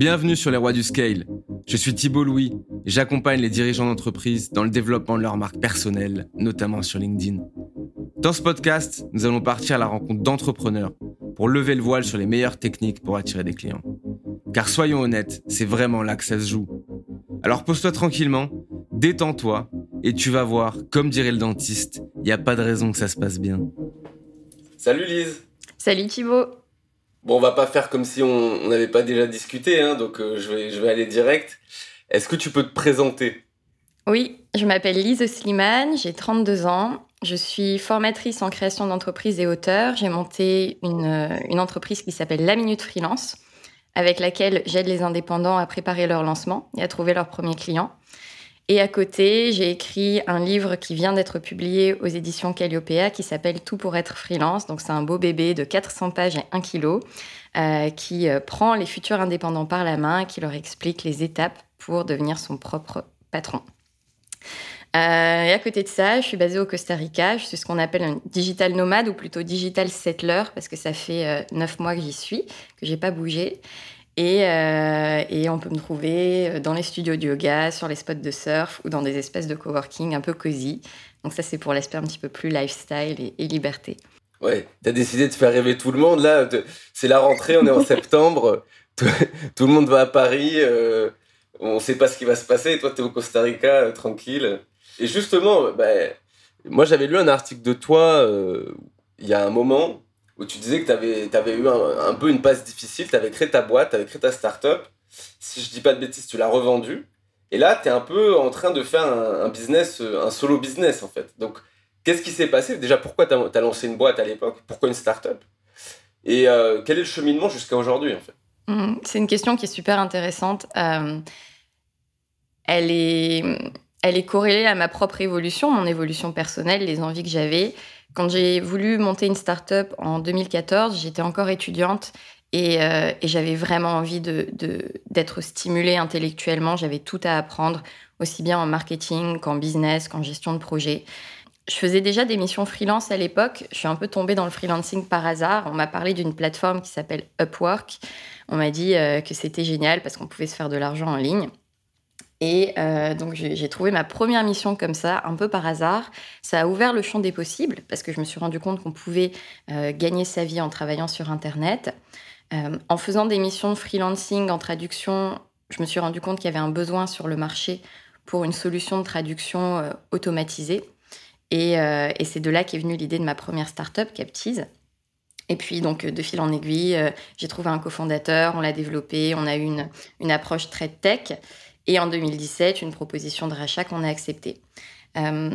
Bienvenue sur les rois du scale. Je suis Thibault Louis et j'accompagne les dirigeants d'entreprise dans le développement de leur marque personnelle, notamment sur LinkedIn. Dans ce podcast, nous allons partir à la rencontre d'entrepreneurs pour lever le voile sur les meilleures techniques pour attirer des clients. Car soyons honnêtes, c'est vraiment là que ça se joue. Alors pose-toi tranquillement, détends-toi et tu vas voir, comme dirait le dentiste, il n'y a pas de raison que ça se passe bien. Salut Lise Salut Thibaut Bon, on va pas faire comme si on n'avait pas déjà discuté, hein, donc euh, je, vais, aller direct. Est-ce que tu peux te présenter? Oui, je m'appelle Lise Slimane, j'ai 32 ans. Je suis formatrice en création d'entreprise et auteur. J'ai monté une, euh, une entreprise qui s'appelle La Minute Freelance, avec laquelle j'aide les indépendants à préparer leur lancement et à trouver leurs premiers clients. Et à côté, j'ai écrit un livre qui vient d'être publié aux éditions Calliopeia qui s'appelle Tout pour être freelance. Donc c'est un beau bébé de 400 pages et 1 kg euh, qui euh, prend les futurs indépendants par la main, qui leur explique les étapes pour devenir son propre patron. Euh, et à côté de ça, je suis basée au Costa Rica. Je suis ce qu'on appelle un digital nomade ou plutôt digital settler parce que ça fait neuf mois que j'y suis, que j'ai pas bougé. Euh, et, on peut me trouver euh, dans les studios de yoga, sur les spots de surf ou dans des espèces de coworking un peu cosy. Donc ça, c'est pour l'aspect un petit peu plus lifestyle et, liberté. Ouais, t'as décidé de faire rêver tout le monde. Là, c'est la rentrée, on est en septembre. Tout, le monde va à Paris. Euh, on ne sait pas ce qui va se passer. Et toi, tu es au Costa Rica, tranquille. Et justement, bah, moi, j'avais lu un article de toi il y a un moment où tu disais que tu avais, eu un, peu une passe difficile, tu avais créé ta boîte, tu avais créé ta start-up. Si je dis pas de bêtises, tu l'as revendue. Et là, tu es un peu en train de faire un, business, un solo business en fait. Donc, qu'est-ce qui s'est passé? Déjà, pourquoi tu as, lancé une boîte à l'époque? Pourquoi une start-up? Et euh, quel est le cheminement jusqu'à aujourd'hui en fait? Mmh, C'est une question qui est super intéressante. Euh, elle est elle est corrélée à ma propre évolution, mon évolution personnelle, les envies que j'avais. Quand j'ai voulu monter une start-up en 2014, j'étais encore étudiante et, euh, j'avais vraiment envie d'être stimulée intellectuellement. J'avais tout à apprendre, aussi bien en marketing qu'en business, qu'en gestion de projet. Je faisais déjà des missions freelance à l'époque. Je suis un peu tombée dans le freelancing par hasard. On m'a parlé d'une plateforme qui s'appelle Upwork. On m'a dit euh, que c'était génial parce qu'on pouvait se faire de l'argent en ligne. Et euh, donc j'ai trouvé ma première mission comme ça, un peu par hasard. Ça a ouvert le champ des possibles parce que je me suis rendu compte qu'on pouvait euh, gagner sa vie en travaillant sur Internet. Euh, en faisant des missions freelancing en traduction, je me suis rendu compte qu'il y avait un besoin sur le marché pour une solution de traduction automatisée. Et, c'est de là qu'est venue l'idée de ma première startup, Captize. Et puis, donc, de fil en aiguille, j'ai trouvé un cofondateur, on l'a développé, on a eu une approche très tech. Et en 2017, une proposition de rachat qu'on a acceptée. Euh,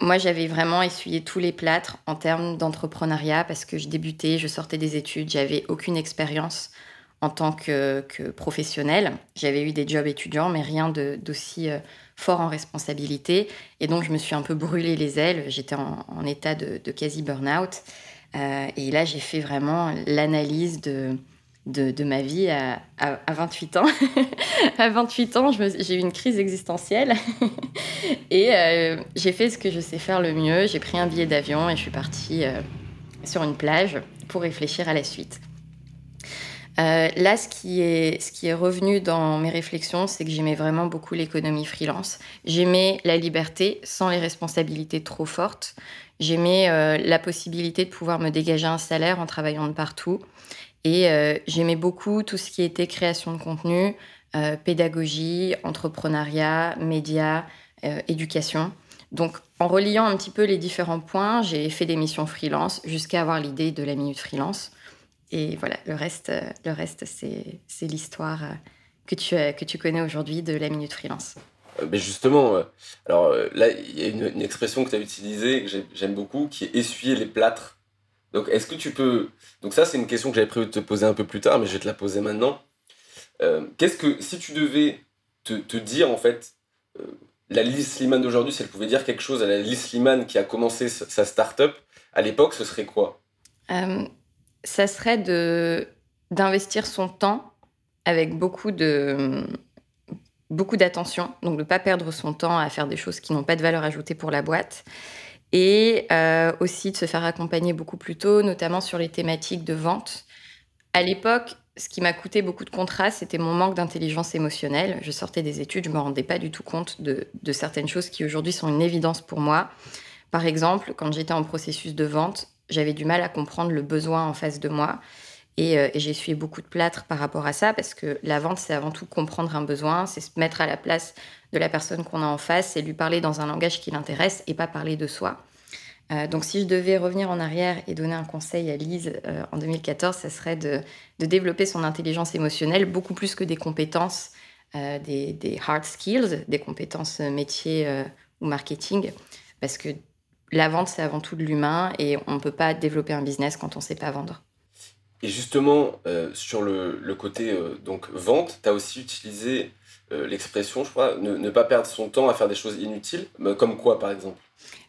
moi, j'avais vraiment essuyé tous les plâtres en termes d'entrepreneuriat parce que je débutais, je sortais des études, j'avais aucune expérience en tant que, que professionnelle. J'avais eu des jobs étudiants, mais rien d'aussi euh, fort en responsabilité. Et donc, je me suis un peu brûlé les ailes. J'étais en, état de, quasi burn-out. Euh, et là, j'ai fait vraiment l'analyse de de, ma vie à, 28 ans. à 28 ans, j'ai eu une crise existentielle et euh, j'ai fait ce que je sais faire le mieux. J'ai pris un billet d'avion et je suis partie euh, sur une plage pour réfléchir à la suite. Euh, là, ce qui, est, ce qui est revenu dans mes réflexions, c'est que j'aimais vraiment beaucoup l'économie freelance. J'aimais la liberté sans les responsabilités trop fortes. J'aimais la possibilité de pouvoir me dégager un salaire en travaillant de partout. Et euh, j'aimais beaucoup tout ce qui était création de contenu, euh, pédagogie, entrepreneuriat, médias, euh, éducation. Donc, en reliant un petit peu les différents points, j'ai fait des missions freelance jusqu'à avoir l'idée de la minute freelance. Et voilà, le reste, le reste c'est l'histoire que tu, que tu connais aujourd'hui de la minute freelance. Mais justement, alors là, il y a une, une expression que tu as utilisée que j'aime beaucoup, qui est essuyer les plâtres donc, est-ce que tu peux. Donc, ça, c'est une question que j'avais prévu de te poser un peu plus tard, mais je vais te la poser maintenant. Euh, qu'est-ce que. Si tu devais te, dire, en fait, euh, la Lise Slimane d'aujourd'hui, si elle pouvait dire quelque chose à la Lise Slimane qui a commencé sa start-up, à l'époque, ce serait quoi? Euh, Ça serait de d'investir son temps avec beaucoup de beaucoup d'attention, donc de ne pas perdre son temps à faire des choses qui n'ont pas de valeur ajoutée pour la boîte et euh, aussi de se faire accompagner beaucoup plus tôt, notamment sur les thématiques de vente, À l'époque, ce qui m'a coûté beaucoup de contraste, c'était mon manque d'intelligence émotionnelle. Je sortais des études, je ne me rendais pas du tout compte de, certaines choses qui aujourd'hui sont une évidence pour moi. Par exemple, quand j'étais en processus de vente, j'avais du mal à comprendre le besoin en face de moi. Et, euh, j'ai essuyé beaucoup de plâtre par rapport à ça, parce que la vente, c'est avant tout comprendre un besoin, c'est se mettre à la place de la personne qu'on a en face, c'est lui parler dans un langage qui l'intéresse et pas parler de soi. Euh, donc si je devais revenir en arrière et donner un conseil à Lise euh, en 2014, ça serait de, développer son intelligence émotionnelle beaucoup plus que des compétences, euh, des, hard skills, des compétences métiers ou marketing, parce que la vente, c'est avant tout de l'humain et on ne peut pas développer un business quand on ne sait pas vendre. Et justement, sur le, côté donc vente, tu as aussi utilisé l'expression, je crois, ne, pas perdre son temps à faire des choses inutiles, comme quoi par exemple?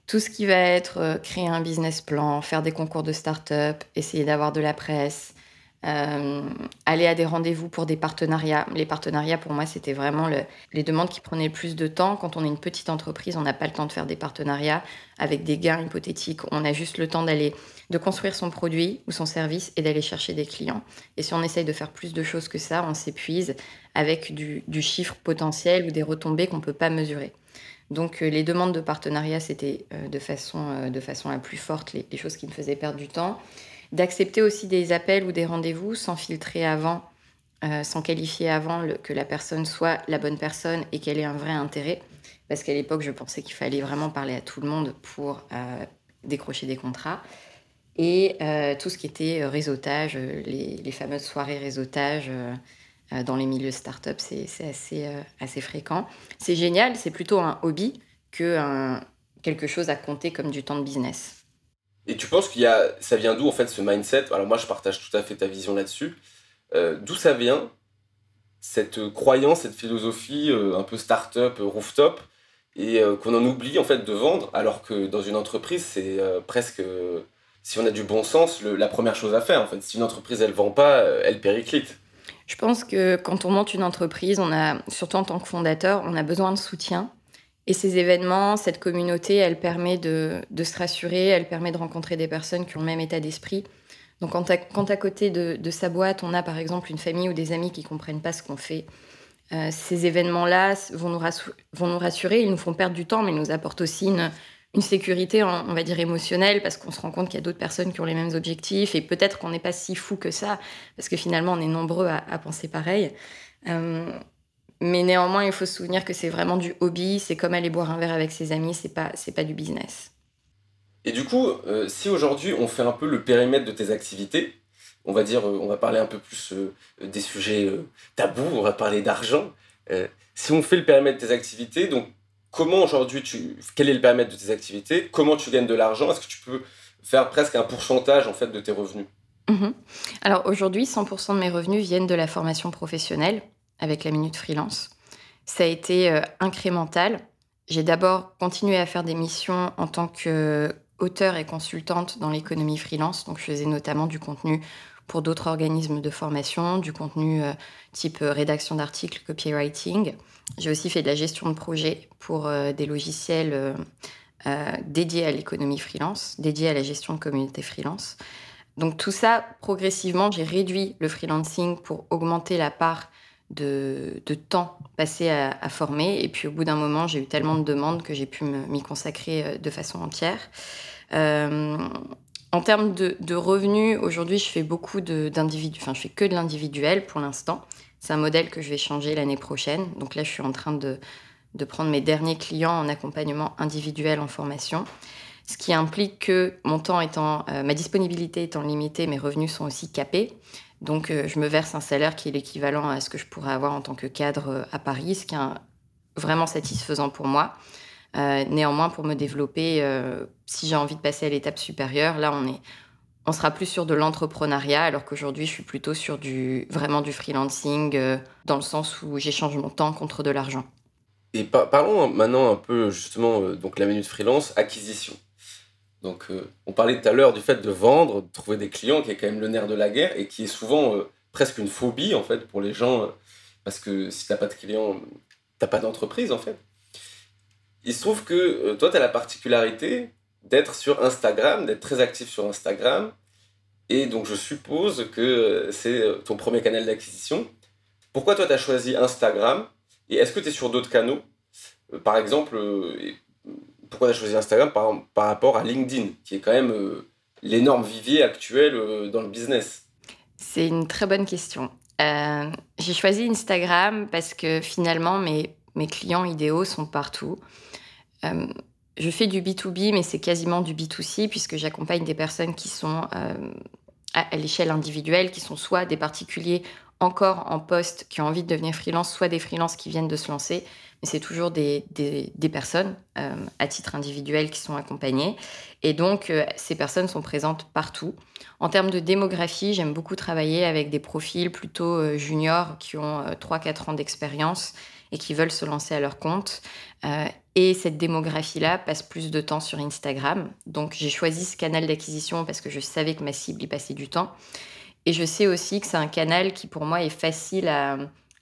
Tout ce qui va être euh, créer un business plan, faire des concours de start-up, essayer d'avoir de la presse, euh, aller à des rendez-vous pour des partenariats. Les partenariats, pour moi, c'était vraiment les demandes qui prenaient le plus de temps. Quand on est une petite entreprise, on n'a pas le temps de faire des partenariats avec des gains hypothétiques. On a juste le temps d'aller, de construire son produit ou son service et d'aller chercher des clients. Et si on essaye de faire plus de choses que ça, on s'épuise avec du, chiffre potentiel ou des retombées qu'on ne peut pas mesurer. Donc euh, les demandes de partenariat, c'était euh, de façon la plus forte les, choses qui me faisaient perdre du temps. D'accepter aussi des appels ou des rendez-vous sans filtrer avant, sans qualifier avant que la personne soit la bonne personne et qu'elle ait un vrai intérêt. Parce qu'à l'époque, je pensais qu'il fallait vraiment parler à tout le monde pour décrocher des contrats. Et tout ce qui était réseautage, les, fameuses soirées réseautage euh, dans les milieux start-up, c'est assez, euh, assez fréquent. C'est génial, c'est plutôt un hobby que quelque chose à compter comme du temps de business. Et tu penses qu'il y a, ça vient d'où en fait ce mindset? Alors moi je partage tout à fait ta vision là-dessus. Euh, d'où ça vient cette croyance, cette philosophie un peu start-up, rooftop, et qu'on en oublie en fait de vendre, alors que dans une entreprise c'est presque, si on a du bon sens, la première chose à faire en fait. Si une entreprise elle vend pas, elle périclite. Je pense que quand on monte une entreprise, on a, surtout en tant que fondateur, on a besoin de soutien. Et ces événements, cette communauté, elle permet de, se rassurer, elle permet de rencontrer des personnes qui ont le même état d'esprit. Donc quand à, côté de, sa boîte, on a par exemple une famille ou des amis qui comprennent pas ce qu'on fait, euh, ces événements-là vont nous, rassurer, ils nous font perdre du temps, mais ils nous apportent aussi une, une sécurité, on va dire, émotionnelle, parce qu'on se rend compte qu'il y a d'autres personnes qui ont les mêmes objectifs, et peut-être qu'on n'est pas si fou que ça, parce que finalement, on est nombreux à, penser pareil. Euh, mais néanmoins, il faut se souvenir que c'est vraiment du hobby, c'est comme aller boire un verre avec ses amis, c'est pas, c'est pas du business. Et du coup, euh, si aujourd'hui on fait un peu le périmètre de tes activités, on va dire, euh, on va parler un peu plus des sujets tabous, on va parler d'argent. si on fait le périmètre de tes activités, donc comment aujourd'hui tu quel est le paramètre de tes activités comment tu gagnes de l'argent est-ce que tu peux faire presque un pourcentage en fait de tes revenus? Mhm. alors aujourd'hui 100% de mes revenus viennent de la formation professionnelle avec la minute freelance ça a été euh, incrémental j'ai d'abord continué à faire des missions en tant qu'auteur et consultante dans l'économie freelance donc je faisais notamment du contenu pour d'autres organismes de formation, du contenu euh, type euh, rédaction d'articles, copywriting. J'ai aussi fait de la gestion de projet pour euh, des logiciels dédiés à l'économie freelance, dédiés à la gestion de communauté freelance. Donc tout ça, progressivement, j'ai réduit le freelancing pour augmenter la part de, temps passé à, former. Et puis au bout d'un moment, j'ai eu tellement de demandes que j'ai pu m'y consacrer de façon entière. En termes de, revenus, aujourd'hui, je fais beaucoup d'individus, enfin, je fais que de l'individuel pour l'instant. C'est un modèle que je vais changer l'année prochaine. Donc là, je suis en train de, prendre mes derniers clients en accompagnement individuel en formation. Ce qui implique que mon temps étant, euh, ma disponibilité étant limitée, mes revenus sont aussi capés. Donc, euh, je me verse un salaire qui est l'équivalent à ce que je pourrais avoir en tant que cadre euh, à Paris, ce qui est vraiment satisfaisant pour moi. Euh, néanmoins, pour me développer, si j'ai envie de passer à l'étape supérieure, là, on est, on sera plus sur de l'entrepreneuriat, alors qu'aujourd'hui, je suis plutôt sur du vraiment du freelancing, dans le sens où j'échange mon temps contre de l'argent. Et parlons maintenant un peu justement donc la minute freelance acquisition. Donc on parlait tout à l'heure du fait de vendre, de trouver des clients, qui est quand même le nerf de la guerre et qui est souvent presque une phobie en fait pour les gens, parce que si tu n'as pas de clients, tu n'as pas d'entreprise en fait. Il se trouve que euh, toi, tu as la particularité d'être sur Instagram, d'être très actif sur Instagram. Et donc, je suppose que c'est ton premier canal d'acquisition. Pourquoi toi, tu as choisi Instagram? Et est-ce que tu es sur d'autres canaux? Par exemple, pourquoi tu as choisi Instagram par, par, rapport à LinkedIn, qui est quand même l'énorme vivier actuel dans le business C'est une très bonne question. Euh, j'ai choisi Instagram parce que finalement, mes, mes clients idéaux sont partout. Euh, je fais du B2B, mais c'est quasiment du B2C, puisque j'accompagne des personnes qui sont euh, à, l'échelle individuelle, qui sont soit des particuliers encore en poste qui ont envie de devenir freelance, soit des freelances qui viennent de se lancer. Mais c'est toujours des, des, personnes à titre individuel qui sont accompagnées. Et donc, ces personnes sont présentes partout. En termes de démographie, j'aime beaucoup travailler avec des profils plutôt euh, juniors qui ont 3-4 euh, ans d'expérience et qui veulent se lancer à leur compte. Euh, et cette démographie-là passe plus de temps sur Instagram. Donc j'ai choisi ce canal d'acquisition parce que je savais que ma cible y passait du temps. Et je sais aussi que c'est un canal qui pour moi est facile à,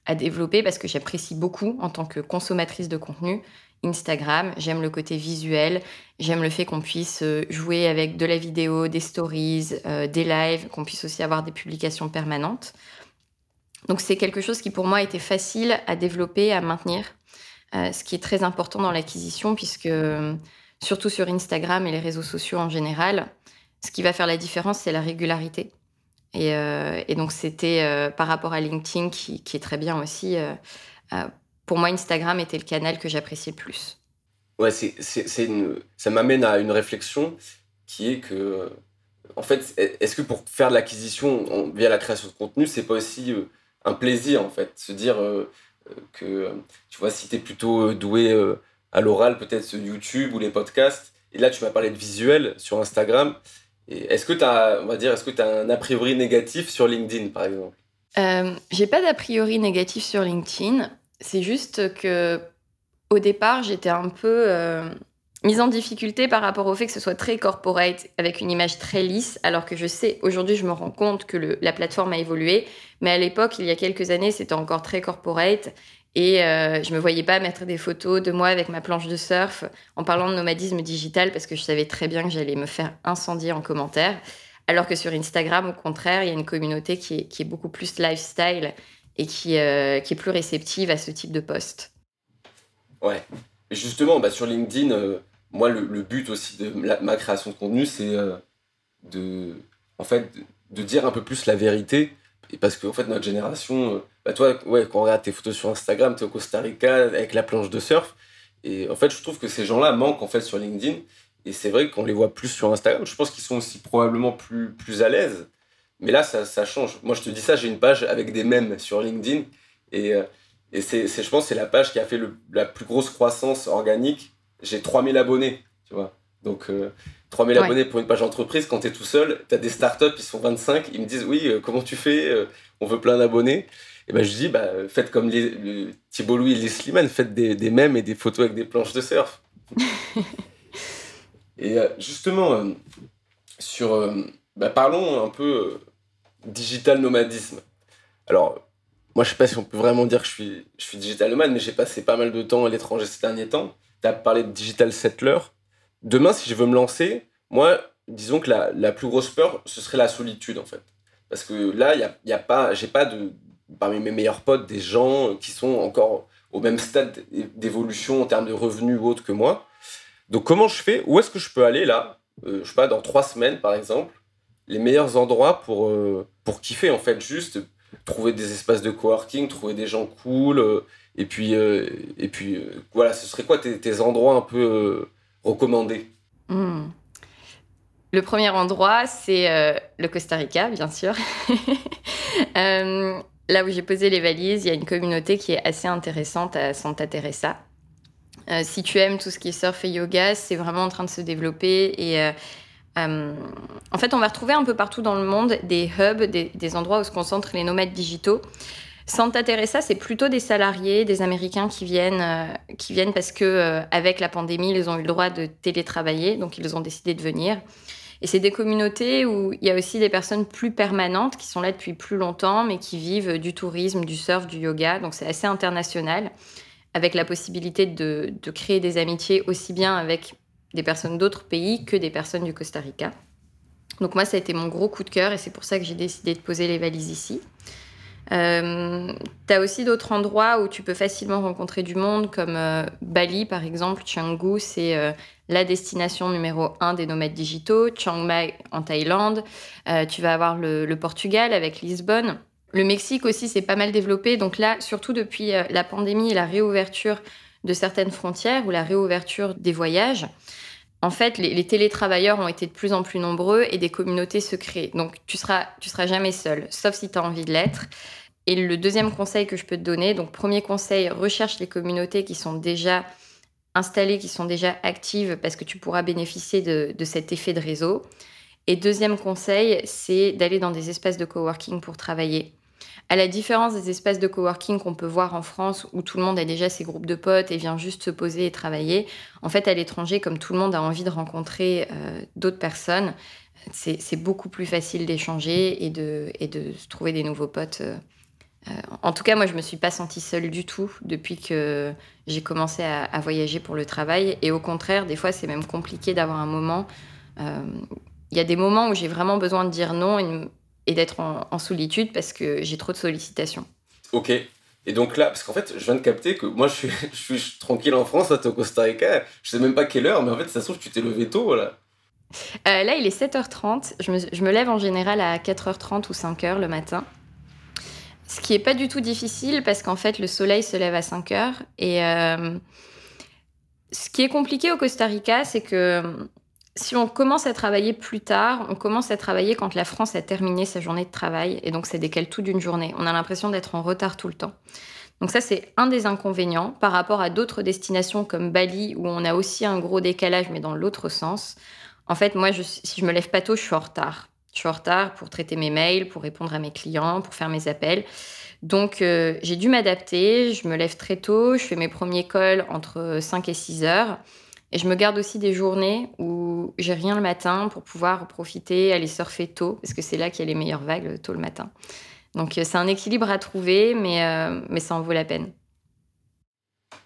à développer parce que j'apprécie beaucoup en tant que consommatrice de contenu Instagram. J'aime le côté visuel. J'aime le fait qu'on puisse euh, jouer avec de la vidéo, des stories, euh, des lives, qu'on puisse aussi avoir des publications permanentes. Donc c'est quelque chose qui pour moi était facile à développer, à maintenir, euh, ce qui est très important dans l'acquisition puisque surtout sur Instagram et les réseaux sociaux en général, ce qui va faire la différence, c'est la régularité. Et, donc c'était par rapport à LinkedIn qui, est très bien aussi pour moi, Instagram était le canal que j'appréciais le plus. Ouais, c'est, ça m'amène à une réflexion qui est que, en fait, est-ce que pour faire de l'acquisition via la création de contenu, c'est pas aussi euh, un plaisir, en fait, se dire euh, que, tu vois, si tu es plutôt euh, doué à l'oral, peut-être YouTube ou les podcasts, et là, tu m'as parlé de visuel sur Instagram, est-ce que tu as, on va dire, est-ce que tu as un a priori négatif sur LinkedIn, par exemple? Euh, J'ai pas d'a priori négatif sur LinkedIn. C'est juste que au départ, j'étais un peu euh, mise en difficulté par rapport au fait que ce soit très corporate, avec une image très lisse, alors que je sais, aujourd'hui, je me rends compte que la plateforme a évolué. Mais à l'époque, il y a quelques années, c'était encore très corporate. Et euh, je me voyais pas mettre des photos de moi avec ma planche de surf en parlant de nomadisme digital parce que je savais très bien que j'allais me faire incendier en commentaire. Alors que sur Instagram, au contraire, il y a une communauté qui est, beaucoup plus lifestyle et qui, euh, qui est plus réceptive à ce type de poste. Ouais. Justement, bah, sur LinkedIn, euh, moi, le, but aussi de ma création de contenu, c'est euh, de, en fait, de dire un peu plus la vérité. Parce que, en fait, notre génération, bah, toi, ouais, quand on regarde tes photos sur Instagram, tu es au Costa Rica avec la planche de surf. Et en fait, je trouve que ces gens-là manquent en fait sur LinkedIn. Et c'est vrai qu'on les voit plus sur Instagram. Je pense qu'ils sont aussi probablement plus, plus à l'aise. Mais là, ça, ça, change. Moi, je te dis ça, j'ai une page avec des mèmes sur LinkedIn. Et, euh, et c'est, je pense c'est la page qui a fait le, la plus grosse croissance organique. J'ai 3000 abonnés, tu vois. Donc, 3000 euh, abonnés pour une page entreprise, quand tu es tout seul, tu as des startups, ils sont 25, ils me disent Oui, euh, comment tu fais On veut plein d'abonnés. Et ben, je dis bah, Faites comme les, Thibault Louis et les Slimane, faites des, des mèmes et des photos avec des planches de surf. et justement, sur bah, parlons un peu euh, digital nomadisme. Alors, moi, je sais pas si on peut vraiment dire que je suis, je suis digital nomade, mais j'ai passé pas mal de temps à l'étranger ces derniers temps. Tu as parlé de digital settler. Demain, si je veux me lancer, moi, disons que la, la plus grosse peur, ce serait la solitude, en fait. Parce que là, il y a, y a pas, j'ai pas de, parmi mes meilleurs potes des gens qui sont encore au même stade d'évolution en termes de revenus ou que moi. Donc, comment je fais? Où est-ce que je peux aller là? Euh, Je sais pas, dans trois semaines, par exemple, les meilleurs endroits pour, euh, pour kiffer, en fait, juste trouver des espaces de coworking, trouver des gens cool, euh, et puis, euh, et puis voilà, ce serait quoi tes, endroits un peu recommandés? Hmm. Le premier endroit, c'est le Costa Rica, bien sûr. là où j'ai posé les valises, il y a une communauté qui est assez intéressante à Santa Teresa. si tu aimes tout ce qui est surf et yoga, c'est vraiment en train de se développer et euh, en fait, on va retrouver un peu partout dans le monde des hubs, des, endroits où se concentrent les nomades digitaux. Santa Teresa, c'est plutôt des salariés, des Américains qui viennent, euh, qui viennent parce que euh, avec la pandémie, ils ont eu le droit de télétravailler, donc ils ont décidé de venir. Et c'est des communautés où il y a aussi des personnes plus permanentes qui sont là depuis plus longtemps, mais qui vivent du tourisme, du surf, du yoga. Donc c'est assez international, avec la possibilité de, de créer des amitiés aussi bien avec des personnes d'autres pays que des personnes du Costa Rica. Donc moi, ça a été mon gros coup de cœur et c'est pour ça que j'ai décidé de poser les valises ici. Euh, tu as aussi d'autres endroits où tu peux facilement rencontrer du monde, comme euh, Bali par exemple. Canggu, c'est euh, la destination numéro un des nomades digitaux. Chiang Mai en Thaïlande. tu vas avoir le, le, Portugal avec Lisbonne. Le Mexique aussi, c'est pas mal développé. Donc là, surtout depuis la pandémie et la réouverture de certaines frontières ou la réouverture des voyages, en fait, les, télétravailleurs ont été de plus en plus nombreux et des communautés se créent. Donc, tu seras, tu seras jamais seul, sauf si tu as envie de l'être. Et le deuxième conseil que je peux te donner, donc premier conseil, recherche les communautés qui sont déjà installées, qui sont déjà actives, parce que tu pourras bénéficier de, de cet effet de réseau. Et deuxième conseil, c'est d'aller dans des espaces de coworking pour travailler. À la différence des espaces de coworking qu'on peut voir en France où tout le monde a déjà ses groupes de potes et vient juste se poser et travailler, en fait, à l'étranger, comme tout le monde a envie de rencontrer euh, d'autres personnes, c'est beaucoup plus facile d'échanger et de, de trouver des nouveaux potes. Euh, euh, en tout cas, moi, je me suis pas sentie seule du tout depuis que j'ai commencé à, voyager pour le travail. Et au contraire, des fois, c'est même compliqué d'avoir un moment. Il y a des moments où j'ai vraiment besoin de dire non et d'être en, solitude parce que j'ai trop de sollicitations. Ok. Et donc là, parce qu'en fait, je viens de capter que moi, je suis, je suis tranquille en France, toi, t'es au Costa Rica. Je sais même pas quelle heure, mais en fait, ça se trouve, tu t'es levé tôt, voilà. Euh, là, il est 7h30. Je me, je me, lève en général à 4h30 ou 5h le matin. Ce qui est pas du tout difficile parce qu'en fait, le soleil se lève à 5h. Et euh, ce qui est compliqué au Costa Rica, c'est que si on commence à travailler plus tard, on commence à travailler quand la France a terminé sa journée de travail, et donc ça décale tout d'une journée. On a l'impression d'être en retard tout le temps. Donc ça, c'est un des inconvénients par rapport à d'autres destinations comme Bali, où on a aussi un gros décalage, mais dans l'autre sens. En fait, moi, si je me lève pas tôt, je suis en retard. Je suis en retard pour traiter mes mails, pour répondre à mes clients, pour faire mes appels. Donc, euh, j'ai dû m'adapter. Je me lève très tôt. Je fais mes premiers calls entre 5 et 6 heures. Et je me garde aussi des journées où j'ai rien le matin pour pouvoir profiter, aller surfer tôt, parce que c'est là qu'il y a les meilleures vagues, tôt le matin. Donc euh, c'est un équilibre à trouver, mais, euh, mais ça en vaut la peine.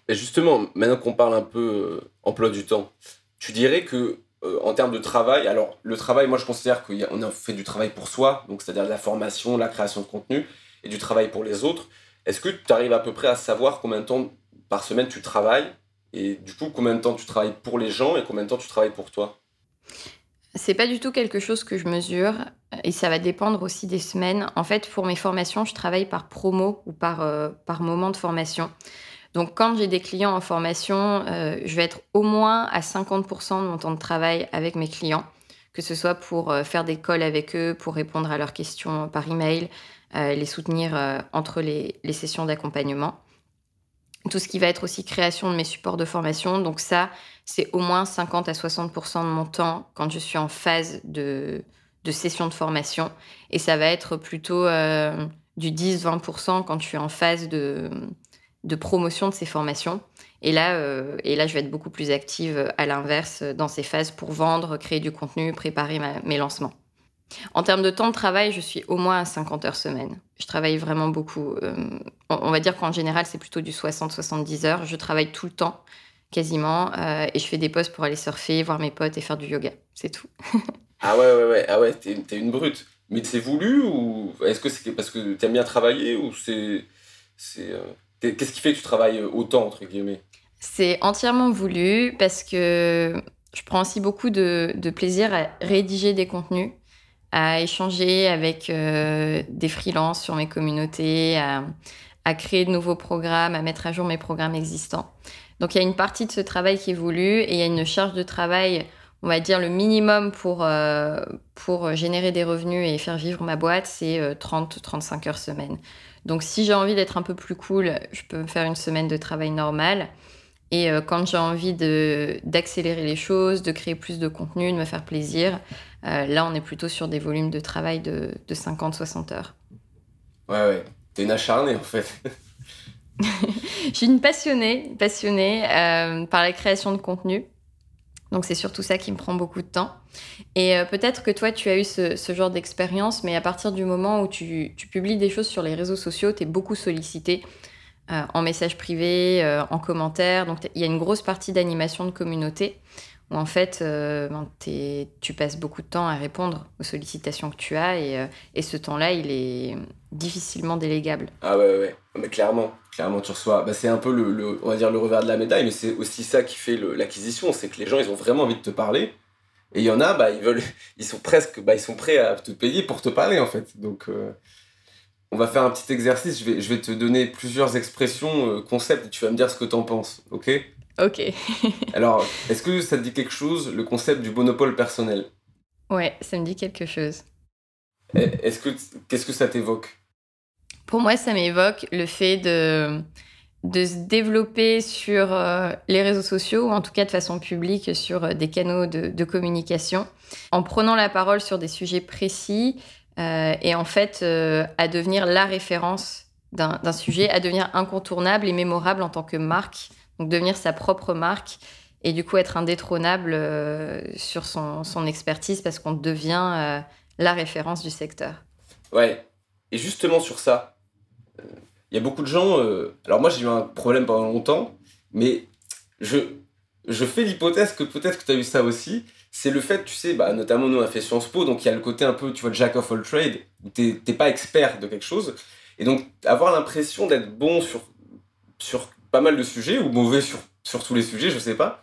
Et justement, maintenant qu'on parle un peu euh, emploi du temps, tu dirais que en termes de travail, alors le travail, moi je considère qu'on a fait du travail pour soi, donc c'est-à-dire la formation, la création de contenu, et du travail pour les autres. Est-ce que tu arrives à peu près à savoir combien de temps par semaine tu travailles et du coup, combien de temps tu travailles pour les gens et combien de temps tu travailles pour toi? C'est pas du tout quelque chose que je mesure et ça va dépendre aussi des semaines. En fait, pour mes formations, je travaille par promo ou par, euh, par moment de formation. Donc, quand j'ai des clients en formation, euh, je vais être au moins à 50% de mon temps de travail avec mes clients, que ce soit pour euh, faire des calls avec eux, pour répondre à leurs questions par email, les soutenir entre les, les sessions d'accompagnement tout ce qui va être aussi création de mes supports de formation. Donc ça, c'est au moins 50 à 60% de mon temps quand je suis en phase de, de session de formation. Et ça va être plutôt euh, du 10-20% quand je suis en phase de, de promotion de ces formations. Et là, euh, et là, je vais être beaucoup plus active à l'inverse dans ces phases pour vendre, créer du contenu, préparer mes lancements. En termes de temps de travail, je suis au moins à 50 heures semaine. Je travaille vraiment beaucoup. Euh, on va dire qu'en général, c'est plutôt du 60-70 heures. Je travaille tout le temps, quasiment, euh, et je fais des postes pour aller surfer, voir mes potes et faire du yoga. C'est tout. ah ouais, ouais, ouais. Ah ouais, t'es, une brute. Mais c'est voulu ou est-ce que c'est parce que t'aimes bien travailler ou c'est. c'est euh, Qu'est-ce qui fait que tu travailles autant, entre guillemets? C'est entièrement voulu parce que je prends aussi beaucoup de, de plaisir à rédiger des contenus à échanger avec euh, des freelances sur mes communautés, à, créer de nouveaux programmes, à mettre à jour mes programmes existants. Donc il y a une partie de ce travail qui voulu et il y a une charge de travail, on va dire le minimum pour, euh, pour générer des revenus et faire vivre ma boîte, c'est 30-35 euh, heures semaine. Donc si j'ai envie d'être un peu plus cool, je peux faire une semaine de travail normal. Et quand j'ai envie d'accélérer les choses, de créer plus de contenu, de me faire plaisir, euh, là, on est plutôt sur des volumes de travail de, 50-60 heures. Ouais, ouais. T'es une acharnée, en fait. je suis une passionnée, passionnée euh, par la création de contenu. Donc c'est surtout ça qui me prend beaucoup de temps. Et euh, peut-être que toi, tu as eu ce, genre d'expérience, mais à partir du moment où tu, publies des choses sur les réseaux sociaux, tu es beaucoup sollicité en message privé, en commentaire. Donc il y a une grosse partie d'animation de communauté en fait, euh, ben, tu passes beaucoup de temps à répondre aux sollicitations que tu as et, euh, ce temps-là, il est difficilement délégable. Ah ouais, ouais, mais clairement, clairement, tu reçois. Bah, c'est un peu le, on va dire le revers de la médaille, mais c'est aussi ça qui fait l'acquisition, c'est que les gens, ils ont vraiment envie de te parler. Et il y en a, bah, ils veulent, ils sont presque, bah, ils sont prêts à te payer pour te parler en fait. Donc, euh, on va faire un petit exercice. Je vais, je vais te donner plusieurs expressions, concepts, et tu vas me dire ce que tu en penses, ok? Ok. Alors, est-ce que ça te dit quelque chose, le concept du monopole personnel? Ouais, ça me dit quelque chose. Est-ce que qu'est-ce que ça t'évoque? Pour moi, ça m'évoque le fait de de se développer sur euh, les réseaux sociaux, ou en tout cas de façon publique sur euh, des canaux de, communication, en prenant la parole sur des sujets précis euh, et en fait à devenir la référence d'un sujet, à devenir incontournable et mémorable en tant que marque donc devenir sa propre marque et du coup être indétrônable euh, sur son, expertise parce qu'on devient euh, la référence du secteur. Ouais, et justement sur ça, il euh, y a beaucoup de gens. alors moi j'ai eu un problème pendant longtemps, mais je, je fais l'hypothèse que peut-être que tu as eu ça aussi. C'est le fait, tu sais, bah, notamment nous on a fait Sciences Po, donc il y a le côté un peu, tu vois, jack of all trades, où t'es pas expert de quelque chose. Et donc avoir l'impression d'être bon sur, sur pas mal de sujets, ou mauvais sur, sur tous les sujets, je sais pas.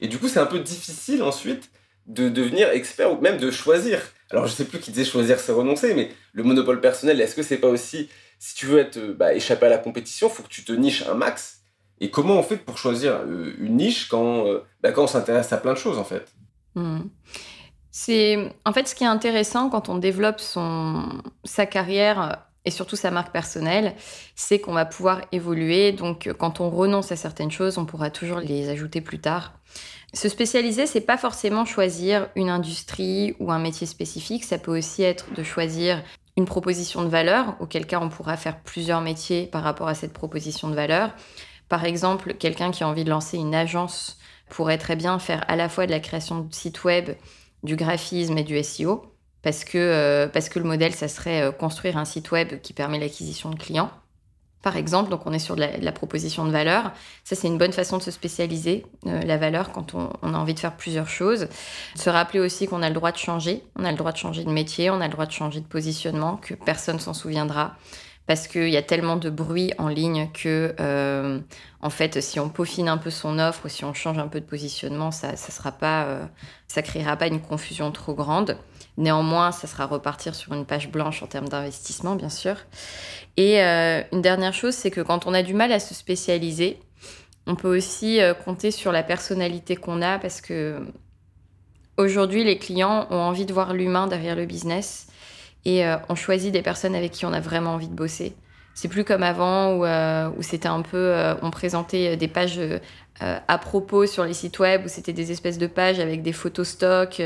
Et du coup, c'est un peu difficile ensuite de devenir expert ou même de choisir. Alors, je sais plus qui disait choisir, c'est renoncer, mais le monopole personnel, est-ce que c'est pas aussi, si tu veux être, bah, échapper à la compétition, faut que tu te niches un max Et comment on fait pour choisir euh, une niche quand, euh, bah, quand on s'intéresse à plein de choses, en fait? Hmm. C'est en fait ce qui est intéressant quand on développe son sa carrière et surtout sa marque personnelle, c'est qu'on va pouvoir évoluer. Donc, quand on renonce à certaines choses, on pourra toujours les ajouter plus tard. Se spécialiser, c'est pas forcément choisir une industrie ou un métier spécifique. Ça peut aussi être de choisir une proposition de valeur, auquel cas on pourra faire plusieurs métiers par rapport à cette proposition de valeur. Par exemple, quelqu'un qui a envie de lancer une agence pourrait très bien faire à la fois de la création de sites web, du graphisme et du SEO parce que, euh, parce que le modèle, ça serait euh, construire un site web qui permet l'acquisition de clients. Par exemple, donc on est sur de la, proposition de valeur. Ça, c'est une bonne façon de se spécialiser, euh, la valeur, quand on, a envie de faire plusieurs choses. Se rappeler aussi qu'on a le droit de changer. On a le droit de changer de métier, on a le droit de changer de positionnement, que personne s'en souviendra parce qu'il y a tellement de bruit en ligne que, en fait, si on peaufine un peu son offre ou si on change un peu de positionnement, ça, ça sera pas, euh, ça créera pas une confusion trop grande. Néanmoins, ça sera repartir sur une page blanche en termes d'investissement, bien sûr. Et euh, une dernière chose, c'est que quand on a du mal à se spécialiser, on peut aussi compter sur la personnalité qu'on a parce que aujourd'hui, les clients ont envie de voir l'humain derrière le business et euh, on choisit des personnes avec qui on a vraiment envie de bosser. C'est plus comme avant où, euh, où c'était un peu, euh, on présentait des pages à propos sur les sites web où c'était des espèces de pages avec des photos stock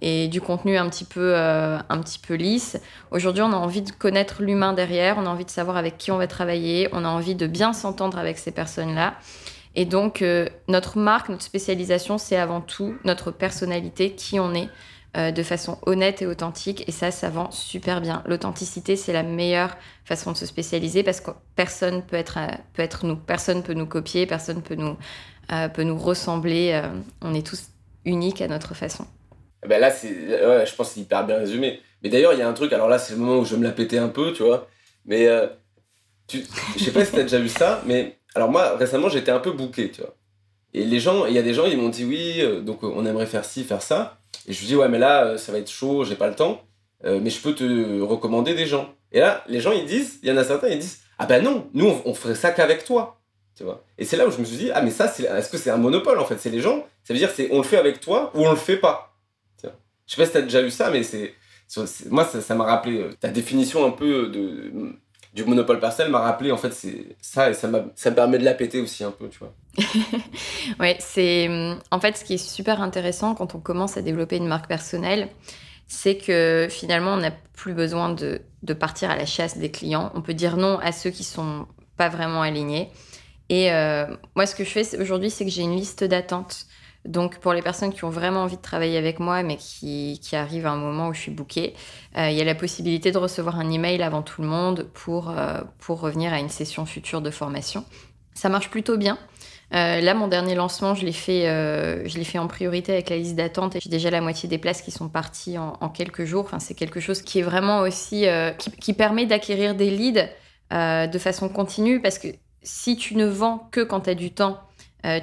et du contenu un petit peu, un petit peu lisse. Aujourd'hui, on a envie de connaître l'humain derrière, on a envie de savoir avec qui on va travailler, on a envie de bien s'entendre avec ces personnes-là. Et donc, notre marque, notre spécialisation, c'est avant tout notre personnalité, qui on est. Euh, de façon honnête et authentique. Et ça, ça vend super bien. L'authenticité, c'est la meilleure façon de se spécialiser parce que personne peut être, euh, peut être nous. Personne peut nous copier, personne peut nous, euh, peut nous ressembler. on est tous uniques à notre façon. Eh ben là, je pense que c'est hyper bien résumé. Mais d'ailleurs, il y a un truc, alors là, c'est le moment où je vais me la péter un peu, tu vois. Mais tu, je sais pas si tu as déjà vu ça, mais alors moi, récemment, j'étais un peu bouqué, tu vois. Et les gens, il y a des gens, ils m'ont dit oui, donc on aimerait faire ci, faire ça. Et je lui dis, ouais, mais là, euh, ça va être chaud, j'ai pas le temps, euh, mais je peux te recommander des gens. Et là, les gens, ils disent, il y en a certains, ils disent, ah ben non, nous, on, ferait ça qu'avec toi. Tu vois et c'est là où je me suis dit, ah, mais ça, est-ce que c'est un monopole en fait? C'est les gens, ça veut dire, c'est on le fait avec toi ou on le fait pas. Tu vois je sais pas si tu as déjà eu ça, mais c'est. Moi, ça m'a rappelé euh, ta définition un peu de, du monopole personnel m'a rappelé en fait ça et ça, ça me permet de la péter aussi un peu tu vois. Ouais c'est en fait ce qui est super intéressant quand on commence à développer une marque personnelle c'est que finalement on n'a plus besoin de, de, partir à la chasse des clients. On peut dire non à ceux qui sont pas vraiment alignés. Et euh, moi ce que je fais aujourd'hui c'est que j'ai une liste d'attente donc, pour les personnes qui ont vraiment envie de travailler avec moi, mais qui, qui arrivent à un moment où je suis bookée, euh, il y a la possibilité de recevoir un email avant tout le monde pour, euh, pour revenir à une session future de formation. Ça marche plutôt bien. Euh, là, mon dernier lancement, je l'ai fait, fait en priorité avec la liste d'attente et j'ai déjà la moitié des places qui sont parties en, quelques jours. Enfin, c'est quelque chose qui est vraiment aussi euh, qui, permet d'acquérir des leads de façon continue parce que si tu ne vends que quand tu as du temps,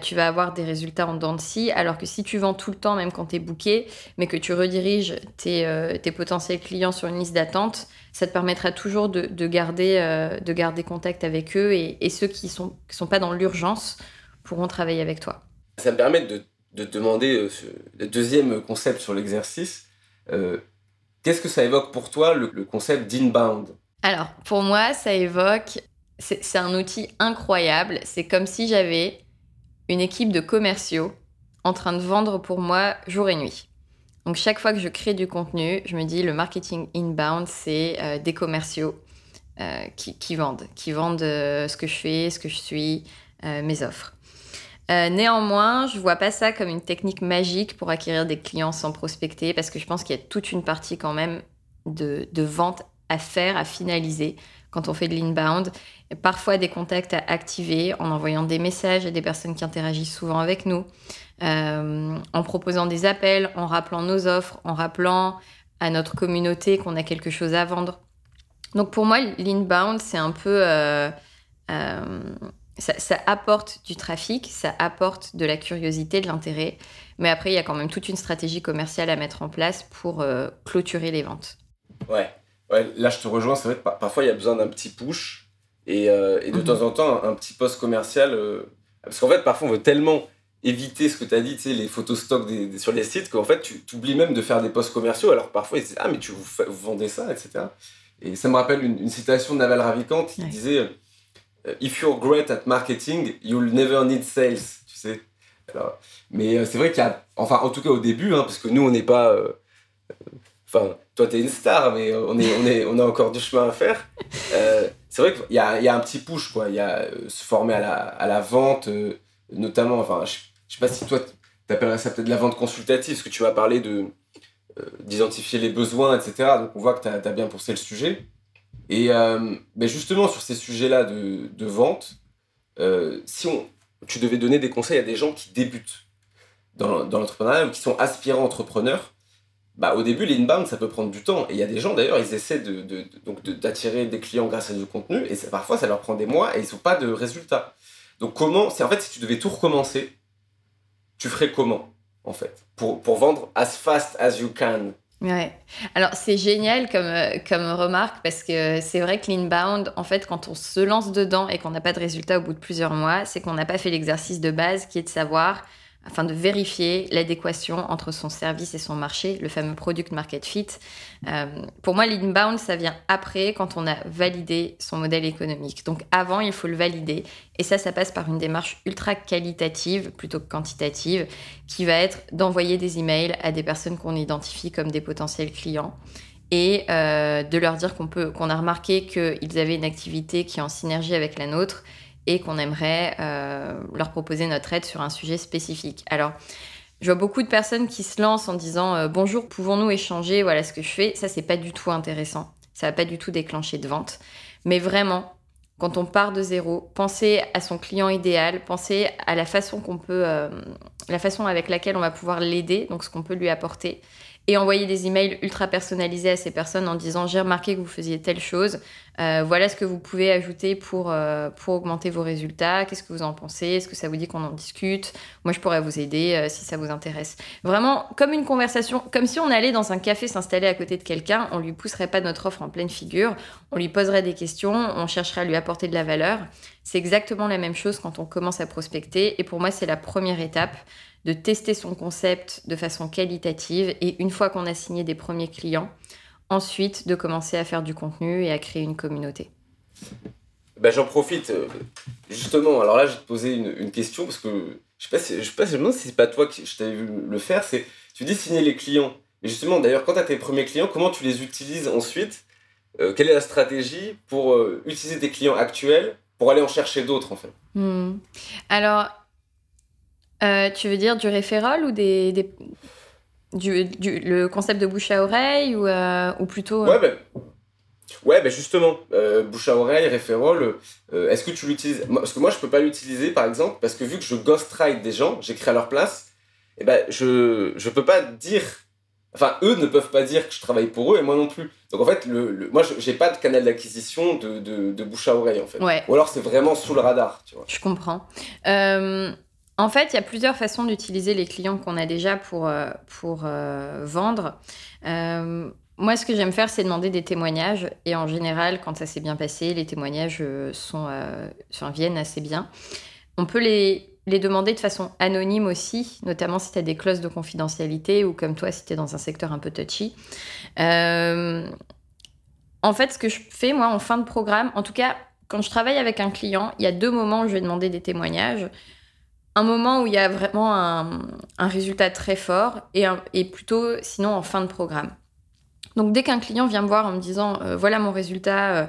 tu vas avoir des résultats en dents de scie, alors que si tu vends tout le temps, même quand tu es booké, mais que tu rediriges tes, tes, potentiels clients sur une liste d'attente, ça te permettra toujours de, garder, de garder contact avec eux et, et ceux qui ne sont, qui sont pas dans l'urgence pourront travailler avec toi. Ça me permet de, de demander euh, le deuxième concept sur l'exercice. Euh, qu'est-ce que ça évoque pour toi, le, concept d'inbound? Alors, pour moi, ça évoque... C'est un outil incroyable. C'est comme si j'avais une équipe de commerciaux en train de vendre pour moi jour et nuit. Donc chaque fois que je crée du contenu, je me dis le marketing inbound, c'est euh, des commerciaux qui, qui, vendent, qui vendent ce que je fais, ce que je suis, mes offres. Euh, néanmoins, je vois pas ça comme une technique magique pour acquérir des clients sans prospecter, parce que je pense qu'il y a toute une partie quand même de, vente à faire, à finaliser quand on fait de l'inbound. Parfois des contacts à activer en envoyant des messages à des personnes qui interagissent souvent avec nous, euh, en proposant des appels, en rappelant nos offres, en rappelant à notre communauté qu'on a quelque chose à vendre. Donc pour moi, l'inbound, c'est un peu... Euh, ça, apporte du trafic, ça apporte de la curiosité, de l'intérêt, mais après, il y a quand même toute une stratégie commerciale à mettre en place pour euh, clôturer les ventes. Ouais. ouais, là je te rejoins, c'est vrai que parfois il y a besoin d'un petit push et, euh, de mhm. temps en temps un, petit post commercial. Euh, parce qu'en fait, parfois on veut tellement éviter ce que tu as dit, tu sais, les photos stock sur les sites, qu'en fait tu oublies même de faire des posts commerciaux, alors parfois ils disent Ah, mais tu vous, vendez ça, etc. Et ça me rappelle une, citation de Naval Ravikant qui disait if you're great at marketing, you'll never need sales, tu sais. mais euh, c'est vrai qu'il y a, enfin, en tout cas au début, hein, parce que nous, on n'est pas. Euh, enfin, toi, tu es une star, mais on, est, on, est, on a encore du chemin à faire. Euh, c'est vrai qu'il y a, un petit push, quoi. Il y a se former à la, vente, notamment. Enfin, je, je sais pas si toi, tu appellerais ça peut-être la vente consultative, parce que tu vas parler de d'identifier les besoins, etc. Donc, on voit que tu as, bien poussé le sujet. Et euh, ben justement, sur ces sujets-là de, vente, euh, si on, tu devais donner des conseils à des gens qui débutent dans l'entrepreneuriat ou qui sont aspirants entrepreneurs, bah, au début, l'inbound, ça peut prendre du temps. Et il y a des gens, d'ailleurs, ils essaient de, de, donc d'attirer des clients grâce à du contenu, et parfois, ça leur prend des mois et ils n'ont pas de résultats. Donc, comment, c'est en fait, si tu devais tout recommencer, tu ferais comment, en fait, pour, pour vendre as fast as you can? Ouais. Alors c'est génial comme, comme remarque parce que c'est vrai que l'inbound, en fait, quand on se lance dedans et qu'on n'a pas de résultat au bout de plusieurs mois, c'est qu'on n'a pas fait l'exercice de base qui est de savoir afin de vérifier l'adéquation entre son service et son marché, le fameux product market fit. Euh, pour moi, l'inbound, ça vient après, quand on a validé son modèle économique. Donc avant, il faut le valider. Et ça, ça passe par une démarche ultra qualitative plutôt que quantitative, qui va être d'envoyer des emails à des personnes qu'on identifie comme des potentiels clients et euh, de leur dire qu'on qu'on a remarqué qu'ils avaient une activité qui est en synergie avec la nôtre et qu'on aimerait euh, leur proposer notre aide sur un sujet spécifique. Alors, je vois beaucoup de personnes qui se lancent en disant euh, bonjour, pouvons-nous échanger? Voilà ce que je fais. Ça, c'est pas du tout intéressant. Ça va pas du tout déclencher de vente. Mais vraiment, quand on part de zéro, pensez à son client idéal, pensez à la façon qu'on euh, la façon avec laquelle on va pouvoir l'aider, donc ce qu'on peut lui apporter, et envoyer des emails ultra personnalisés à ces personnes en disant j'ai remarqué que vous faisiez telle chose, euh, voilà ce que vous pouvez ajouter pour, euh, pour augmenter vos résultats, qu'est-ce que vous en pensez, est-ce que ça vous dit qu'on en discute, moi je pourrais vous aider euh, si ça vous intéresse. Vraiment comme une conversation, comme si on allait dans un café s'installer à côté de quelqu'un, on lui pousserait pas notre offre en pleine figure, on lui poserait des questions, on chercherait à lui apporter de la valeur. C'est exactement la même chose quand on commence à prospecter et pour moi c'est la première étape de tester son concept de façon qualitative et une fois qu'on a signé des premiers clients, ensuite de commencer à faire du contenu et à créer une communauté. Bah, J'en profite euh, justement. Alors là, je vais te poser une, question parce que je ne sais, pas, je me demande si c'est pas toi que je t'avais vu le faire. C'est tu dis signer les clients. Et justement, d'ailleurs, quand tu as tes premiers clients, comment tu les utilises ensuite euh, Quelle est la stratégie pour euh, utiliser tes clients actuels pour aller en chercher d'autres en fait? Hmm. Alors, euh, tu veux dire du référol ou des, du, le concept de bouche à oreille ou, euh, ou plutôt. Euh? Ouais, ben, Ouais, ben justement, euh, bouche à oreille, référol, est-ce que tu l'utilises? Parce que moi, je peux pas l'utiliser, par exemple, parce que vu que je ghostwrite des gens, j'écris à leur place, et eh ben, je, je peux pas dire... Enfin, eux ne peuvent pas dire que je travaille pour eux, et moi non plus. Donc en fait, le, moi, j'ai pas de canal d'acquisition de, de, bouche à oreille, en fait. Ouais. Ou alors, c'est vraiment sous le radar, tu vois. Je comprends. Euh, en fait, il y a plusieurs façons d'utiliser les clients qu'on a déjà pour, pour vendre. Moi, ce que j'aime faire, c'est demander des témoignages. Et en général, quand ça s'est bien passé, les témoignages euh, sont, euh, viennent assez bien. On peut les, les demander de façon anonyme aussi, notamment si tu as des clauses de confidentialité ou comme toi, si tu es dans un secteur un peu touchy. Euh, en fait, ce que je fais, moi, en fin de programme, en tout cas, quand je travaille avec un client, il y a deux moments où je vais demander des témoignages. Un moment où il y a vraiment un, résultat très fort et, plutôt sinon en fin de programme. Donc dès qu'un client vient me voir en me disant euh, voilà mon résultat, euh,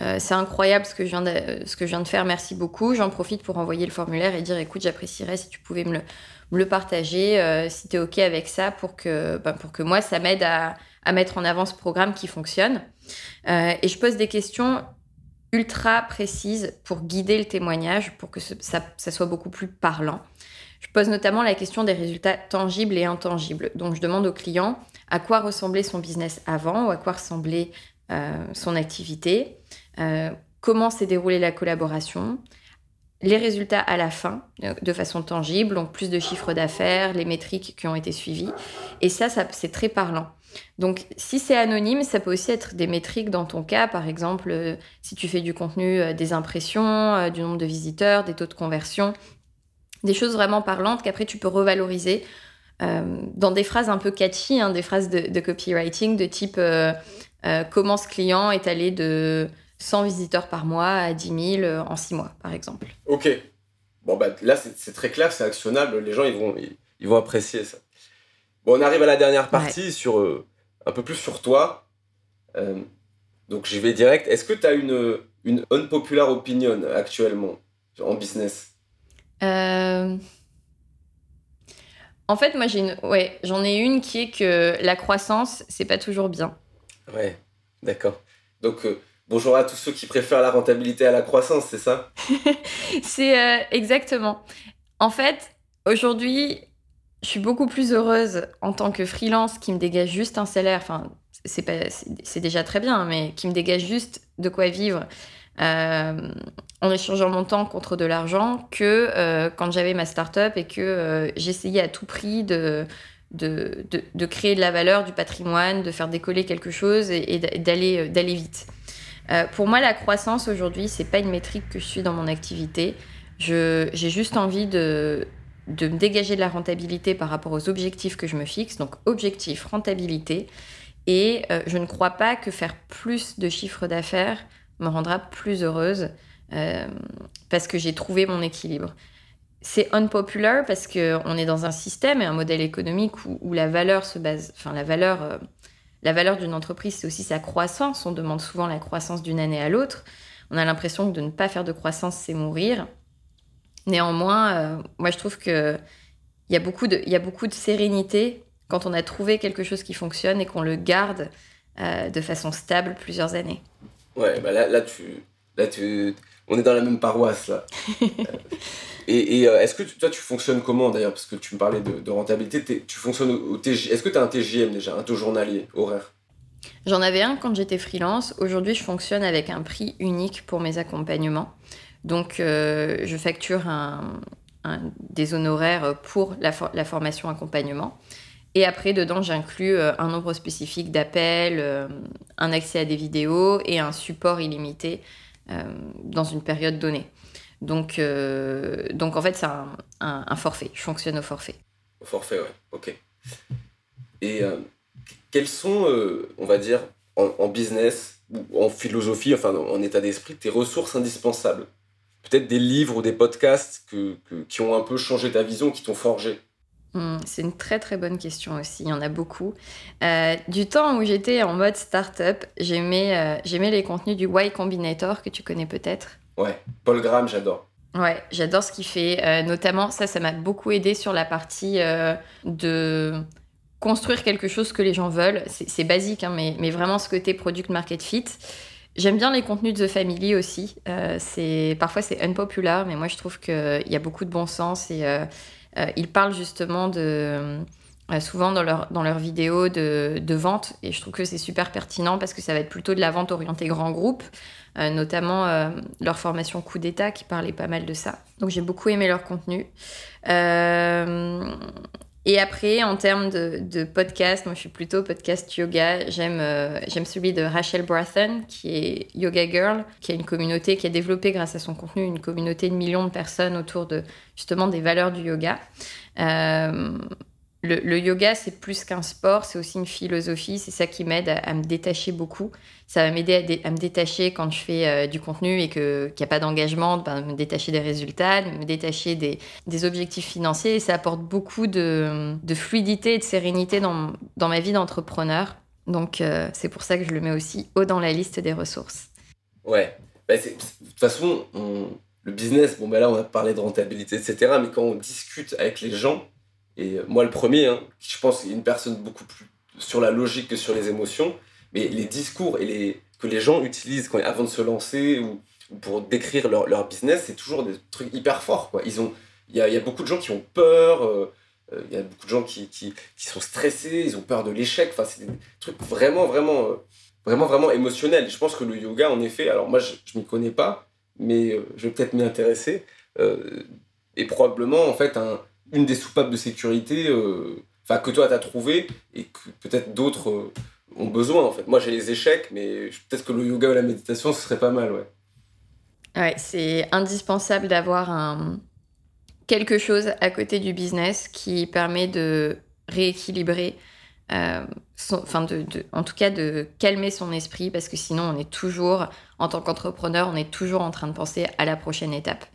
euh, c'est incroyable ce que, je viens de, ce que je viens de faire, merci beaucoup, j'en profite pour envoyer le formulaire et dire écoute j'apprécierais si tu pouvais me le, partager, si tu es OK avec ça pour que, ben, pour que moi ça m'aide à, mettre en avant ce programme qui fonctionne. et je pose des questions ultra précises pour guider le témoignage, pour que ça, ça soit beaucoup plus parlant. Je pose notamment la question des résultats tangibles et intangibles. Donc je demande au client à quoi ressemblait son business avant ou à quoi ressemblait euh, son activité, euh, comment s'est déroulée la collaboration, les résultats à la fin euh, de façon tangible, donc plus de chiffres d'affaires, les métriques qui ont été suivies. Et ça, ça c'est très parlant. Donc, si c'est anonyme, ça peut aussi être des métriques dans ton cas, par exemple, si tu fais du contenu, des impressions, du nombre de visiteurs, des taux de conversion, des choses vraiment parlantes qu'après tu peux revaloriser euh, dans des phrases un peu catchy, hein, des phrases de, copywriting de type euh, euh, comment ce client est allé de 100 visiteurs par mois à 10 000 en 6 mois, par exemple. Ok. Bon, bah, là, c'est très clair, c'est actionnable. Les gens, ils vont, ils, vont apprécier ça. Bon, on arrive à la dernière partie, sur, un peu plus sur toi. donc, j'y vais direct. Est-ce que tu as une, une unpopular opinion actuellement en business? En fait, moi, j'ai une... ouais, j'en ai une qui est que la croissance, c'est pas toujours bien. Ouais, d'accord. Donc, euh, bonjour à tous ceux qui préfèrent la rentabilité à la croissance, c'est ça? C'est euh, exactement. En fait, aujourd'hui, je suis beaucoup plus heureuse en tant que freelance qui me dégage juste un salaire. Enfin, c'est pas, c'est déjà très bien, mais qui me dégage juste de quoi vivre euh, en échangeant mon temps contre de l'argent que euh, quand j'avais ma start-up et que euh, j'essayais à tout prix de, de, de, créer de la valeur, du patrimoine, de faire décoller quelque chose et, d'aller, d'aller vite. pour moi, la croissance aujourd'hui, c'est pas une métrique que je suis dans mon activité. j'ai juste envie de, de me dégager de la rentabilité par rapport aux objectifs que je me fixe. Donc, objectif, rentabilité. Et je ne crois pas que faire plus de chiffre d'affaires me rendra plus heureuse euh, parce que j'ai trouvé mon équilibre. C'est unpopular parce qu'on est dans un système et un modèle économique où, la valeur se base, enfin la valeur, euh, la valeur d'une entreprise, c'est aussi sa croissance. On demande souvent la croissance d'une année à l'autre. On a l'impression que de ne pas faire de croissance, c'est mourir. Néanmoins, euh, moi je trouve que il y a beaucoup de, y a beaucoup de sérénité quand on a trouvé quelque chose qui fonctionne et qu'on le garde de façon stable plusieurs années. Ouais, bah là, là, tu, là tu, on est dans la même paroisse là. et, et euh, est-ce que toi tu fonctionnes comment d'ailleurs Parce que tu me parlais de, rentabilité, tu fonctionnes au, TJ. Est-ce que tu as un TJM déjà, un taux journalier horaire? J'en avais un quand j'étais freelance. Aujourd'hui, je fonctionne avec un prix unique pour mes accompagnements. Donc, euh, je facture un, des honoraires pour la, formation accompagnement. Et après, dedans, j'inclus euh, un nombre spécifique d'appels, euh, un accès à des vidéos et un support illimité euh, dans une période donnée. Donc, donc en fait, c'est un, forfait. Je fonctionne au forfait. Au forfait, ouais. Ok. Et quels sont, on va dire, en, business ou en philosophie, enfin en état d'esprit, tes ressources indispensables? Peut-être des livres ou des podcasts qui ont un peu changé ta vision, qui t'ont forgé Hmm, c'est une très très bonne question aussi, il y en a beaucoup. Euh, du temps où j'étais en mode startup, j'aimais euh, j'aimais les contenus du Y Combinator que tu connais peut-être. Ouais, Paul Graham, j'adore. Ouais, j'adore ce qu'il fait. Euh, notamment, ça, ça m'a beaucoup aidé sur la partie de construire quelque chose que les gens veulent. C'est basique, hein, mais, mais, vraiment ce côté product market fit. J'aime bien les contenus de The Family aussi. Euh, c'est parfois c'est unpopular, mais moi je trouve qu'il y a beaucoup de bon sens et euh, euh, ils parlent justement de souvent dans leurs dans vidéos de, de, vente et je trouve que c'est super pertinent parce que ça va être plutôt de la vente orientée grand groupe, notamment leur formation coup d'état qui parlait pas mal de ça. Donc j'ai beaucoup aimé leur contenu. Et après, en termes de, podcast, moi je suis plutôt podcast yoga. J'aime euh, j'aime celui de Rachel Brathen, qui est Yoga Girl, qui a une communauté qui a développé grâce à son contenu une communauté de millions de personnes autour de justement des valeurs du yoga. Euh, le, yoga, c'est plus qu'un sport, c'est aussi une philosophie. C'est ça qui m'aide à, me détacher beaucoup. Ça va m'aider à, me détacher quand je fais euh, du contenu et qu'il n'y a pas d'engagement, de ben, me détacher des résultats, de me détacher des, objectifs financiers. Ça apporte beaucoup de, fluidité et de sérénité dans, ma vie d'entrepreneur. Donc, euh, c'est pour ça que je le mets aussi haut dans la liste des ressources. Ouais. Bah, de toute façon, le business, bon, ben là, on a parlé de rentabilité, etc. Mais quand on discute avec les gens, et euh, moi, le premier, hein, je pense, une personne beaucoup plus sur la logique que sur les émotions. Mais les discours et les, que les gens utilisent quand, avant de se lancer ou, pour décrire leur, business, c'est toujours des trucs hyper forts. Il y a, beaucoup de gens qui ont peur. Euh, euh, il y a beaucoup de gens qui, qui, sont stressés. Ils ont peur de l'échec. Enfin, c'est des trucs vraiment, vraiment, vraiment, vraiment émotionnels. Je pense que le yoga, en effet, alors moi, je, je m'y connais pas, mais je vais peut-être m'y intéresser. et probablement, en fait, un une des soupapes de sécurité euh, enfin que toi tu as trouvé et que peut-être d'autres euh, ont besoin en fait. Moi j'ai les échecs, mais peut-être que le yoga ou la méditation ce serait pas mal, ouais. Ouais, c'est indispensable d'avoir un quelque chose à côté du business qui permet de rééquilibrer, euh, en tout cas de calmer son esprit parce que sinon on est toujours, en tant qu'entrepreneur, on est toujours en train de penser à la prochaine étape.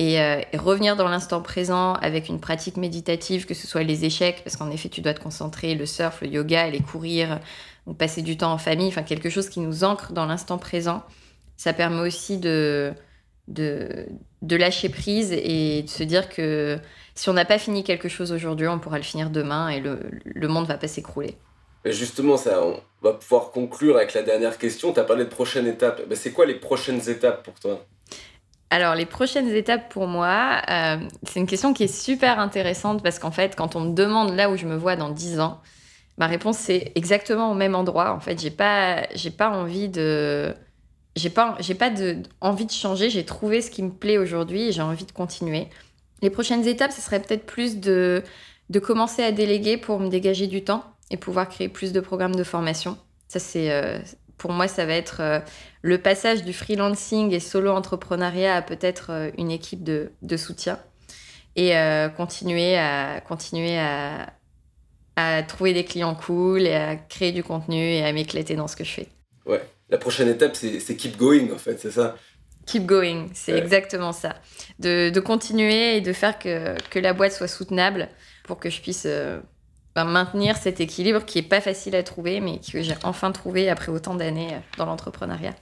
Euh, et, revenir dans l'instant présent avec une pratique méditative, que ce soit les échecs, parce qu'en effet, tu dois te concentrer, le surf, le yoga, aller courir, ou passer du temps en famille, enfin quelque chose qui nous ancre dans l'instant présent. Ça permet aussi de, de, lâcher prise et de se dire que si on n'a pas fini quelque chose aujourd'hui, on pourra le finir demain et le, le monde va pas s'écrouler. Justement, ça, on va pouvoir conclure avec la dernière question. Tu as parlé de prochaines étapes. Ben, c'est quoi les prochaines étapes pour toi? Alors, les prochaines étapes pour moi, euh, c'est une question qui est super intéressante parce qu'en fait, quand on me demande là où je me vois dans 10 ans, ma réponse c'est exactement au même endroit. En fait, j'ai pas, pas envie de, j'ai pas, pas envie de changer. J'ai trouvé ce qui me plaît aujourd'hui et j'ai envie de continuer. Les prochaines étapes, ce serait peut-être plus de, de commencer à déléguer pour me dégager du temps et pouvoir créer plus de programmes de formation. Ça, c'est, euh, pour moi, ça va être euh, le passage du freelancing et solo entrepreneuriat à peut-être euh, une équipe de, soutien et euh, continuer à continuer à, trouver des clients cool et à créer du contenu et à m'éclater dans ce que je fais. Ouais, la prochaine étape, c'est keep going en fait, c'est ça? Keep going, c'est exactement ça. De, continuer et de faire que, que, la boîte soit soutenable pour que je puisse maintenir cet équilibre qui est pas facile à trouver, mais que j'ai enfin trouvé après autant d'années euh, dans l'entrepreneuriat.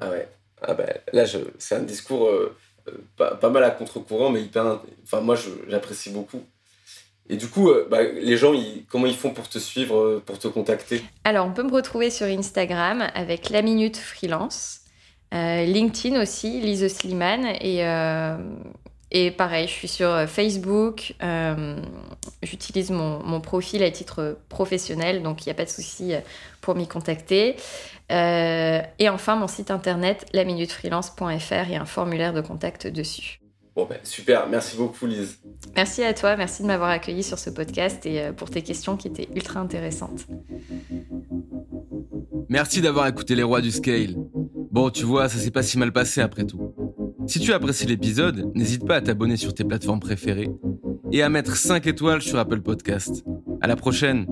Ah ouais. Ah bah, là, c'est un discours euh, euh, pas, mal à contre-courant, mais hyper. Enfin, moi, j'apprécie beaucoup. Et du coup, bah, les gens, comment ils font pour te suivre, pour te contacter? Alors, on peut me retrouver sur Instagram avec La Minute Freelance. LinkedIn aussi, Lise Sliman. Et et pareil, je suis sur euh, Facebook. Euh, j'utilise mon, profil à titre professionnel, donc il n'y a pas de souci euh, pour m'y contacter. et enfin, mon site internet, laminutefreelance.fr, il y a un formulaire de contact dessus. Bon, ben, super, merci beaucoup Lise. Merci à toi, merci de m'avoir accueilli sur ce podcast et pour tes questions qui étaient ultra intéressantes. Merci d'avoir écouté les rois du scale. Bon, tu vois, ça s'est pas si mal passé après tout. Si tu as apprécié l'épisode, n'hésite pas à t'abonner sur tes plateformes préférées et à mettre 5 étoiles sur Apple Podcast. À la prochaine!